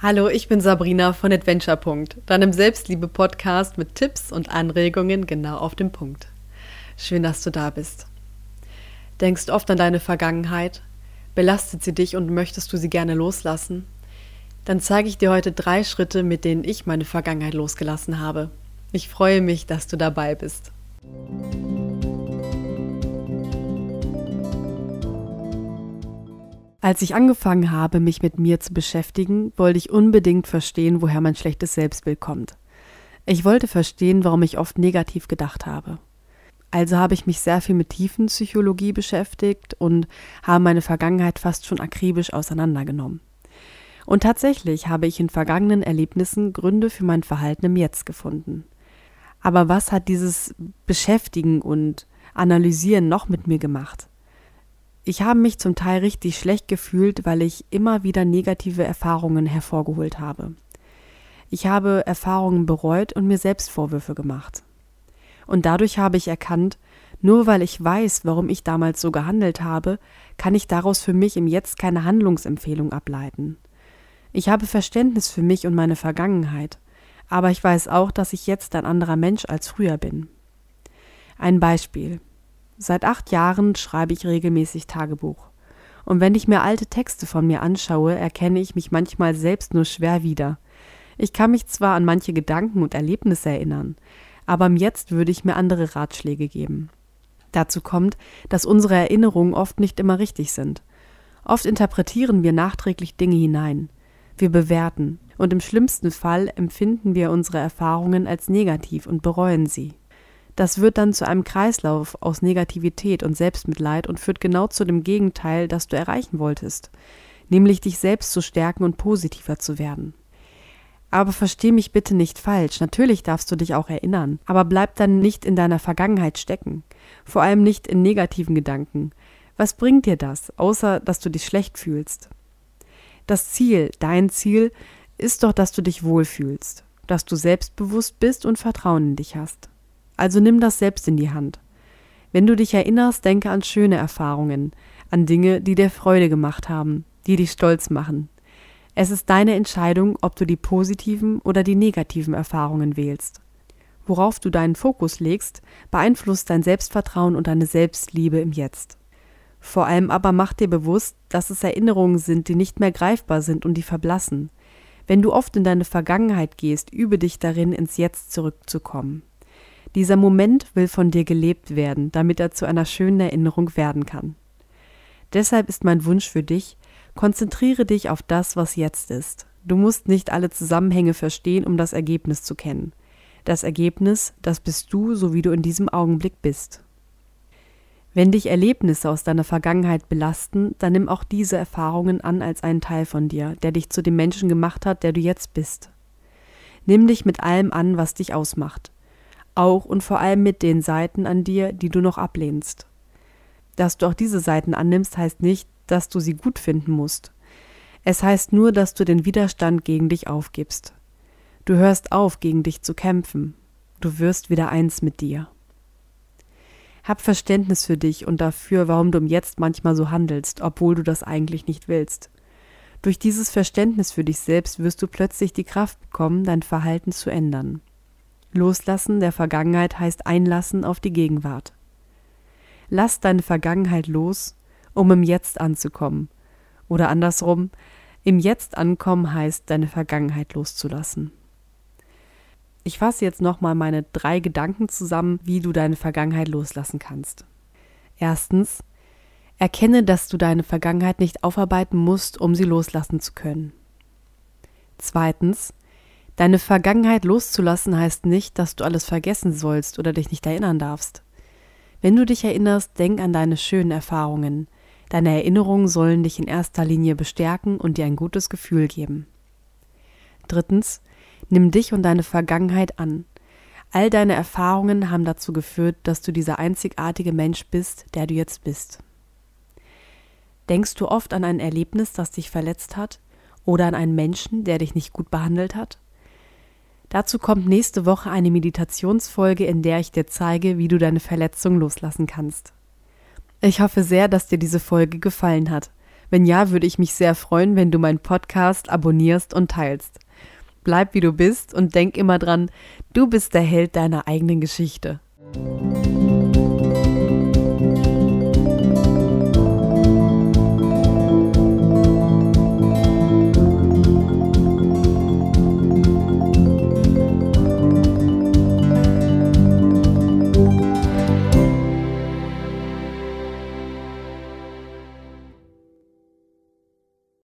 Hallo, ich bin Sabrina von Adventure. deinem Selbstliebe-Podcast mit Tipps und Anregungen genau auf den Punkt. Schön, dass du da bist. Denkst oft an deine Vergangenheit? Belastet sie dich und möchtest du sie gerne loslassen? Dann zeige ich dir heute drei Schritte, mit denen ich meine Vergangenheit losgelassen habe. Ich freue mich, dass du dabei bist. Als ich angefangen habe, mich mit mir zu beschäftigen, wollte ich unbedingt verstehen, woher mein schlechtes Selbstbild kommt. Ich wollte verstehen, warum ich oft negativ gedacht habe. Also habe ich mich sehr viel mit Tiefenpsychologie beschäftigt und habe meine Vergangenheit fast schon akribisch auseinandergenommen. Und tatsächlich habe ich in vergangenen Erlebnissen Gründe für mein Verhalten im Jetzt gefunden. Aber was hat dieses Beschäftigen und Analysieren noch mit mir gemacht? Ich habe mich zum Teil richtig schlecht gefühlt, weil ich immer wieder negative Erfahrungen hervorgeholt habe. Ich habe Erfahrungen bereut und mir selbst Vorwürfe gemacht. Und dadurch habe ich erkannt, nur weil ich weiß, warum ich damals so gehandelt habe, kann ich daraus für mich im Jetzt keine Handlungsempfehlung ableiten. Ich habe Verständnis für mich und meine Vergangenheit, aber ich weiß auch, dass ich jetzt ein anderer Mensch als früher bin. Ein Beispiel. Seit acht Jahren schreibe ich regelmäßig Tagebuch. Und wenn ich mir alte Texte von mir anschaue, erkenne ich mich manchmal selbst nur schwer wieder. Ich kann mich zwar an manche Gedanken und Erlebnisse erinnern, aber Jetzt würde ich mir andere Ratschläge geben. Dazu kommt, dass unsere Erinnerungen oft nicht immer richtig sind. Oft interpretieren wir nachträglich Dinge hinein. Wir bewerten, und im schlimmsten Fall empfinden wir unsere Erfahrungen als negativ und bereuen sie. Das wird dann zu einem Kreislauf aus Negativität und Selbstmitleid und führt genau zu dem Gegenteil, das du erreichen wolltest, nämlich dich selbst zu stärken und positiver zu werden. Aber versteh mich bitte nicht falsch, natürlich darfst du dich auch erinnern, aber bleib dann nicht in deiner Vergangenheit stecken, vor allem nicht in negativen Gedanken. Was bringt dir das, außer dass du dich schlecht fühlst? Das Ziel, dein Ziel, ist doch, dass du dich wohlfühlst, dass du selbstbewusst bist und Vertrauen in dich hast. Also nimm das selbst in die Hand. Wenn du dich erinnerst, denke an schöne Erfahrungen, an Dinge, die dir Freude gemacht haben, die dich stolz machen. Es ist deine Entscheidung, ob du die positiven oder die negativen Erfahrungen wählst. Worauf du deinen Fokus legst, beeinflusst dein Selbstvertrauen und deine Selbstliebe im Jetzt. Vor allem aber mach dir bewusst, dass es Erinnerungen sind, die nicht mehr greifbar sind und die verblassen. Wenn du oft in deine Vergangenheit gehst, übe dich darin, ins Jetzt zurückzukommen. Dieser Moment will von dir gelebt werden, damit er zu einer schönen Erinnerung werden kann. Deshalb ist mein Wunsch für dich, konzentriere dich auf das, was jetzt ist. Du musst nicht alle Zusammenhänge verstehen, um das Ergebnis zu kennen. Das Ergebnis, das bist du, so wie du in diesem Augenblick bist. Wenn dich Erlebnisse aus deiner Vergangenheit belasten, dann nimm auch diese Erfahrungen an als einen Teil von dir, der dich zu dem Menschen gemacht hat, der du jetzt bist. Nimm dich mit allem an, was dich ausmacht auch und vor allem mit den Seiten an dir, die du noch ablehnst. Dass du auch diese Seiten annimmst, heißt nicht, dass du sie gut finden musst. Es heißt nur, dass du den Widerstand gegen dich aufgibst. Du hörst auf, gegen dich zu kämpfen. Du wirst wieder eins mit dir. Hab Verständnis für dich und dafür, warum du Jetzt manchmal so handelst, obwohl du das eigentlich nicht willst. Durch dieses Verständnis für dich selbst wirst du plötzlich die Kraft bekommen, dein Verhalten zu ändern. Loslassen der Vergangenheit heißt Einlassen auf die Gegenwart. Lass deine Vergangenheit los, um im Jetzt anzukommen. Oder andersrum, im Jetzt ankommen heißt, deine Vergangenheit loszulassen. Ich fasse jetzt nochmal meine drei Gedanken zusammen, wie du deine Vergangenheit loslassen kannst. Erstens, erkenne, dass du deine Vergangenheit nicht aufarbeiten musst, um sie loslassen zu können. Zweitens, Deine Vergangenheit loszulassen heißt nicht, dass du alles vergessen sollst oder dich nicht erinnern darfst. Wenn du dich erinnerst, denk an deine schönen Erfahrungen. Deine Erinnerungen sollen dich in erster Linie bestärken und dir ein gutes Gefühl geben. Drittens, nimm dich und deine Vergangenheit an. All deine Erfahrungen haben dazu geführt, dass du dieser einzigartige Mensch bist, der du jetzt bist. Denkst du oft an ein Erlebnis, das dich verletzt hat, oder an einen Menschen, der dich nicht gut behandelt hat? Dazu kommt nächste Woche eine Meditationsfolge, in der ich dir zeige, wie du deine Verletzung loslassen kannst. Ich hoffe sehr, dass dir diese Folge gefallen hat. Wenn ja, würde ich mich sehr freuen, wenn du meinen Podcast abonnierst und teilst. Bleib wie du bist und denk immer dran, du bist der Held deiner eigenen Geschichte.